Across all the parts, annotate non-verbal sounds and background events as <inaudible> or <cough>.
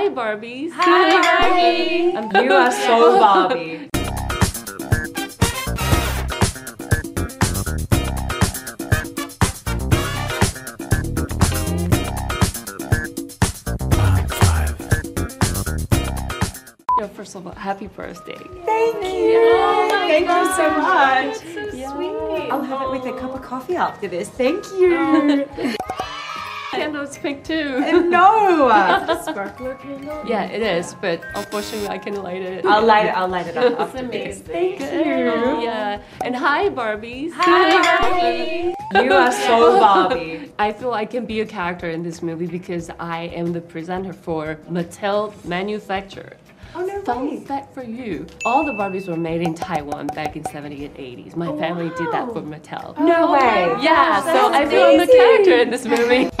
Hi, Barbies. Hi, Barbie. You are so <laughs> Barbie. Yeah, first of all, happy birthday. Thank you. Oh Thank you so much. So sweet. I'll have it with a cup of coffee after this. Thank you. Oh. <laughs> Candle's pink too. <laughs> no. <laughs> Sparkler candle. Yeah, it is, but unfortunately I can light it. I'll light it. I'll light it up. That's amazing. Thank Oh, yeah. And hi, Barbies. Hi, Barbie. You are so <laughs> Barbie. I feel I can be a character in this movie because I am the presenter for Mattel Manufacture. Oh no Fun fact for you, all the Barbies were made in Taiwan back in 70s and 80s. My oh, family did that for Mattel. No way. yeah, so that's I feel I'm a character in this movie. <laughs>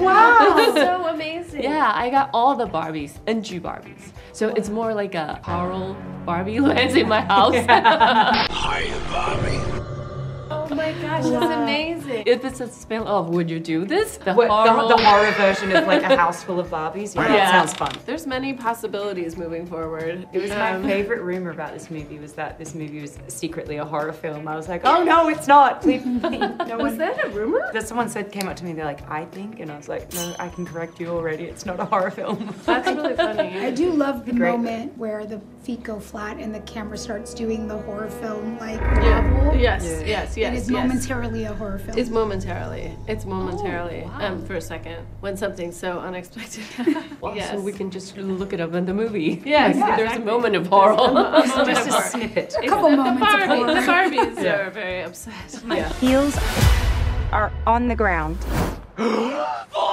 Wow. <laughs> so amazing. yeah, I got all the Barbies and Jew Barbies. So it's more like a Carl Barbie <laughs> lands in my house. Oh my gosh, that's amazing. if it's a spell of would you do this? The What, horror. the, the horror version of like a house full of Barbies. Yeah, Yeah. that sounds fun. There's many possibilities moving forward. It was my Um, favorite rumor about this movie was that this movie was secretly a horror film. I was like, oh no, it's not. Please, please. <laughs> No Was one. that a rumor? That someone said came up to me. They're like, I think, and I was like, no, I can correct you already. It's not a horror film. <laughs> That's really funny. I do love the Great. moment where the feet go flat and the camera starts doing the horror film like Yeah. novel. Yes, Yeah. yes, yes, is yes. momentarily a horror film. It's momentarily. It's momentarily. wow. Um, for a second, when something's so unexpected. <laughs> Wow, yes. So we can just look it up in the movie. <laughs> Yes, Like, There's a moment of horror. Just a snippet. a couple the moments of Barbie, horror. the Barbies Yeah. are very upset. Yeah. Heels are on the ground. <gasps> <gasps> <gasps>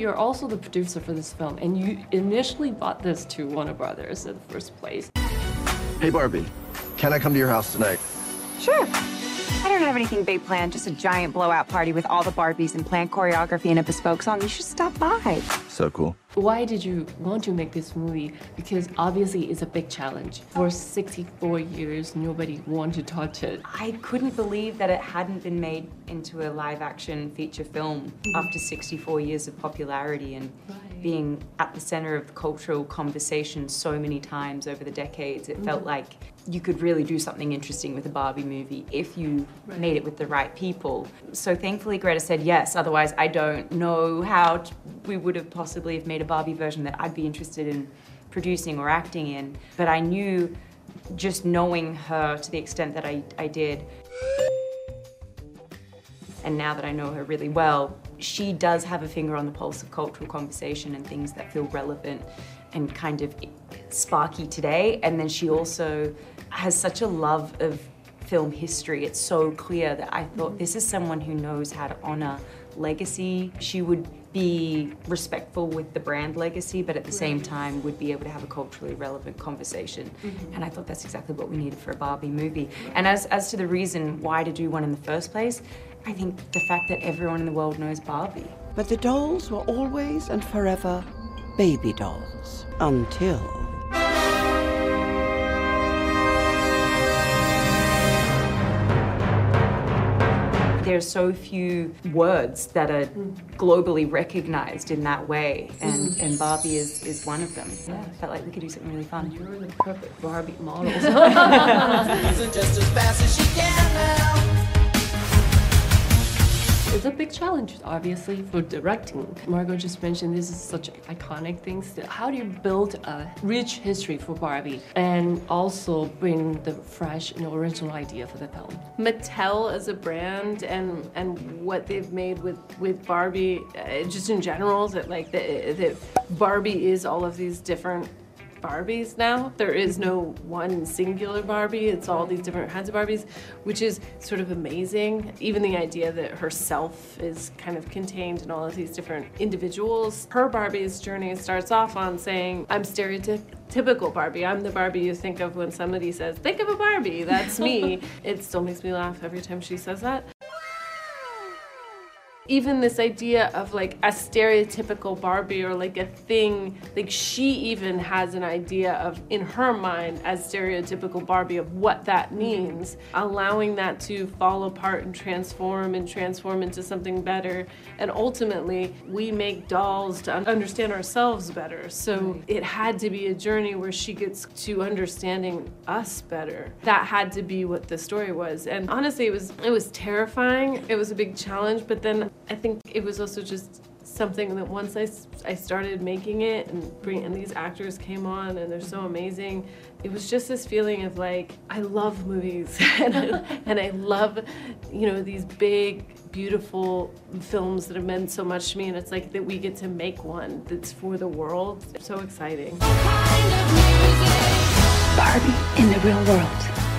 you're also the producer for this film, and you initially bought this to Warner Brothers in the first place. Hey, Barbie, can I come to your house tonight? Sure. I don't have anything big planned, just a giant blowout party with all the Barbies and planned choreography and a bespoke song. You should stop by. So cool. Why did you want to make this movie? Because obviously it's a big challenge. For 64 years, nobody wanted to touch it. I couldn't believe that it hadn't been made into a live action feature film after 64 years of popularity and Right. Being at the center of cultural conversation so many times over the decades. It felt mm. like you could really do something interesting with a Barbie movie if you made it with the right people. So thankfully Greta said yes, otherwise I don't know how t- we would have possibly have made a Barbie version that I'd be interested in producing or acting in. But I knew just knowing her to the extent that I, I did, and now that I know her really well, she does have a finger on the pulse of cultural conversation and things that feel relevant and kind of sparky today. And then she also has such a love of film history. It's so clear that I thought mm-hmm. this is someone who knows how to honor legacy. She would be respectful with the brand legacy, but at the same time would be able to have a culturally relevant conversation. Mm-hmm. And I thought that's exactly what we needed for a Barbie movie. And as, as to the reason why to do one in the first place, I think the fact that everyone in the world knows Barbie. But the dolls were always and forever baby dolls. Until. There's so few words that are globally recognized in that way, and, and Barbie is, is one of them. Yeah, I felt like we could do something really fun. You're the perfect Barbie model. <laughs> It's a big challenge, obviously, for directing. Margot just mentioned this is such iconic things. How do you build a rich history for Barbie and also bring the fresh and original idea for the film? Mattel as a brand and and what they've made with with Barbie, uh, just in general, that like that Barbie is all of these different Barbies now. There is no one singular Barbie. It's all these different kinds of Barbies, which is sort of amazing. Even the idea that herself is kind of contained in all of these different individuals. Her Barbie's journey starts off on saying, I'm stereotypical Barbie. I'm the Barbie you think of when somebody says, think of a Barbie, that's me. <laughs> it still makes me laugh every time she says that. Even this idea of like a stereotypical Barbie or like a thing, like she even has an idea of in her mind as stereotypical Barbie of what that means, allowing that to fall apart and transform and transform into something better. And ultimately, we make dolls to understand ourselves better. So it had to be a journey where she gets to understanding us better. That had to be what the story was. And honestly, it was it was terrifying. It was a big challenge, but then I think it was also just something that once I, I started making it and bring and these actors came on and they're so amazing it was just this feeling of like I love movies <laughs> and, I, and I love you know these big beautiful films that have meant so much to me and it's like that we get to make one that's for the world it's so exciting Barbie in the real world.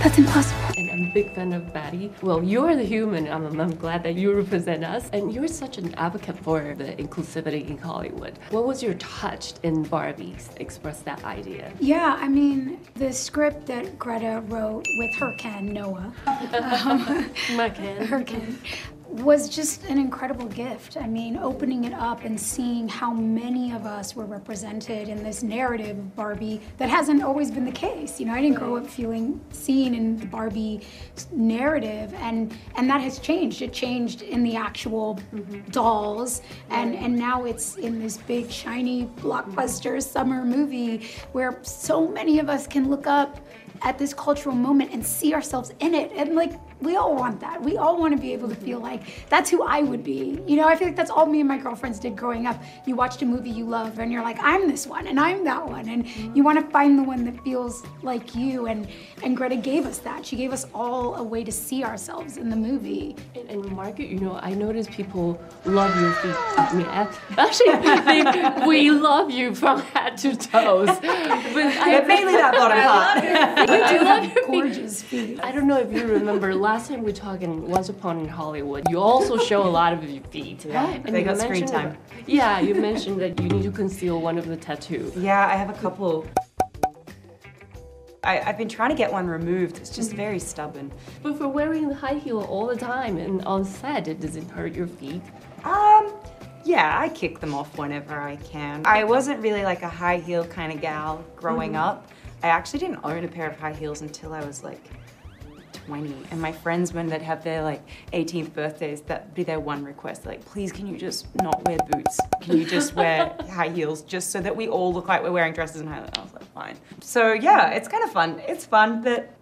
That's impossible. I'm a big fan of Betty. Well, you're the human. I'm, I'm glad that you represent us. And you're such an advocate for the inclusivity in Hollywood. What was your touch in Barbie to express that idea? Yeah, I mean, the script that Greta wrote with her Ken, Noah, <laughs> um, my Ken. her Ken, was just an incredible gift. I mean, opening it up and seeing how many of us were represented in this narrative of Barbie that hasn't always been the case. You know, I didn't grow up feeling seen in the Barbie narrative, and and that has changed. It changed in the actual mm-hmm. dolls, and and now it's in this big shiny blockbuster summer movie where so many of us can look up at this cultural moment and see ourselves in it. And like, we all want that. We all want to be able to feel like that's who I would be. You know, I feel like that's all me and my girlfriends did growing up. You watched a movie you love and you're like, I'm this one and I'm that one. And mm-hmm. you want to find the one that feels like you. And, and Greta gave us that. She gave us all a way to see ourselves in the movie. And, and Margaret, you know, I notice people love your feet. I mean, I actually think <laughs> we love you from head to toes. But I, But mainly that bottom part. I love your feet. Gorgeous feet. I don't know if you remember last <laughs> time we talked in Once Upon in Hollywood. You also show a lot of your feet. And they got screen time. yeah, you mentioned that you need to conceal one of the tattoos. Yeah, I have a couple. I, I've been trying to get one removed. It's just very stubborn. But for wearing the high heel all the time and on set, it doesn't hurt your feet. Um, yeah, I kick them off whenever I can. I wasn't really like a high heel kind of gal growing up. I actually didn't own a pair of high heels until I was like 20. And my friends, when they'd have their like 18th birthdays, that'd be their one request. Like, please, can you just not wear boots? Can you just wear <laughs> high heels just so that we all look like we're wearing dresses and high heels? I was like, fine. So yeah, it's kind of fun. It's fun, but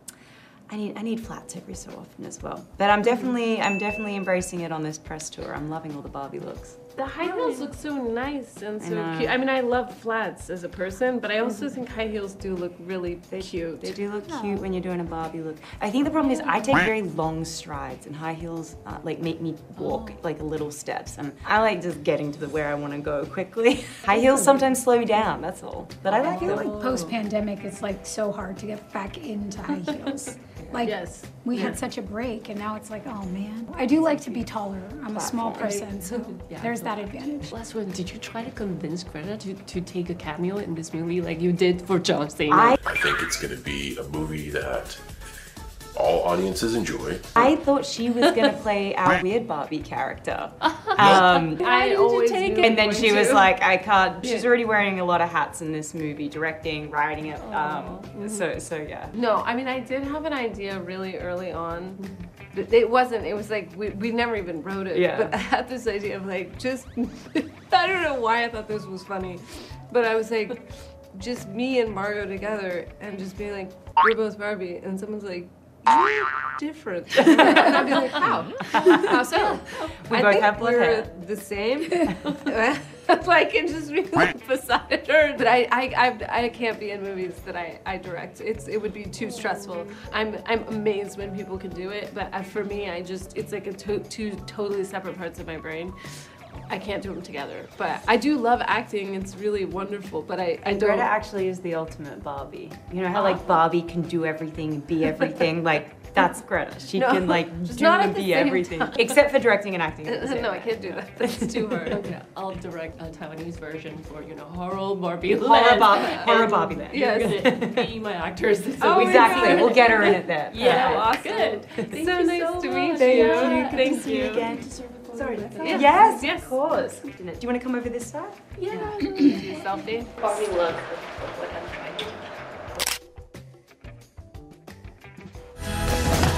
I need I need flats every so often as well. But I'm definitely I'm definitely embracing it on this press tour. I'm loving all the Barbie looks. The high heels look so nice and so know. cute. I mean, I love flats as a person, but I also think high heels do look really cute. They do look cute when you're doing a Barbie look. I think the problem is I take very long strides, and high heels uh, like make me walk like little steps, and I like just getting to the where I want to go quickly. <laughs> high heels sometimes slow me down. That's all. But I I like feel them. like post pandemic, it's like so hard to get back into high heels. <laughs> Like Yes. we had such a break, and now it's like, oh man. I do like to be taller. I'm a small person, so <laughs> Yeah. there's that advantage. Last one, did you try to convince Greta to, to take a cameo in this movie like you did for John Cena? I I think it's going to be a movie that all audiences enjoy. I thought she was gonna play our weird Barbie character. <laughs> Um, I always take it? And then she was like, I can't. She's already wearing a lot of hats in this movie, directing, writing it. Um, so, so yeah. No, I mean, I did have an idea really early on. But it wasn't, it was like, we, we never even wrote it. Yeah. But <laughs> I had this idea of like, just, <laughs> I don't know why I thought this was funny. But I was like, just me and Margot together and just being like, we're both Barbie. And someone's like, you're different. <laughs> and I'd be like, how? How so? <laughs> We I both think have blonde we're hair. the same. <laughs> like and just be like beside her. But I, I, I, I can't be in movies that I, I direct. It's it would be too stressful. I'm I'm amazed when people can do it, but uh, for me, I just it's like a to, two totally separate parts of my brain. I can't do them together. But I do love acting. It's really wonderful. But I, I And don't. Greta actually is the ultimate Barbie. You know how ah. like Barbie can do everything and be <laughs> everything? like that's Greta. She No, can like do not and be everything. time. Except for directing and acting. at the same no, I can't do that. <laughs> That's too hard. <laughs> Okay, I'll direct a Taiwanese version for, you know, horror Barbie Horror Land. Barbie, horror And Barbie land. Yes. Be my actors. So Oh Exactly. God. We'll get her in it there. Yeah, awesome. good. Thank so you nice so to meet much. you. Thank See you you. again. To serve a sorry. Yes. Yes, Yes. of course. Do you want to come over this side? Yeah. Selfie. Barbie look.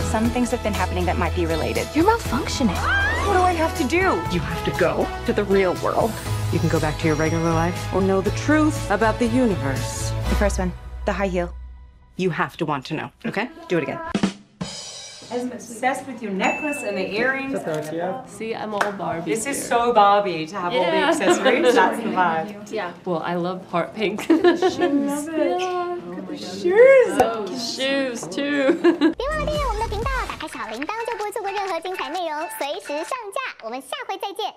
Some things have been happening that might be related. You're malfunctioning. What do I have to do? You have to go to the real world. You can go back to your regular life or know the truth about the universe. The first one, the high heel. You have to want to know, okay? Do it again. I'm obsessed with your necklace and the earrings. See, I'm all Barbie. This is here. so Barbie to have all the Yeah. accessories. That's <laughs> the vibe. Yeah. Well, I love heart pink. Love it. <laughs> Shoes. Shoes too. <laughs>别忘了订阅我们的频道，打开小铃铛就不会错过任何精彩内容，随时上架。我们下回再见，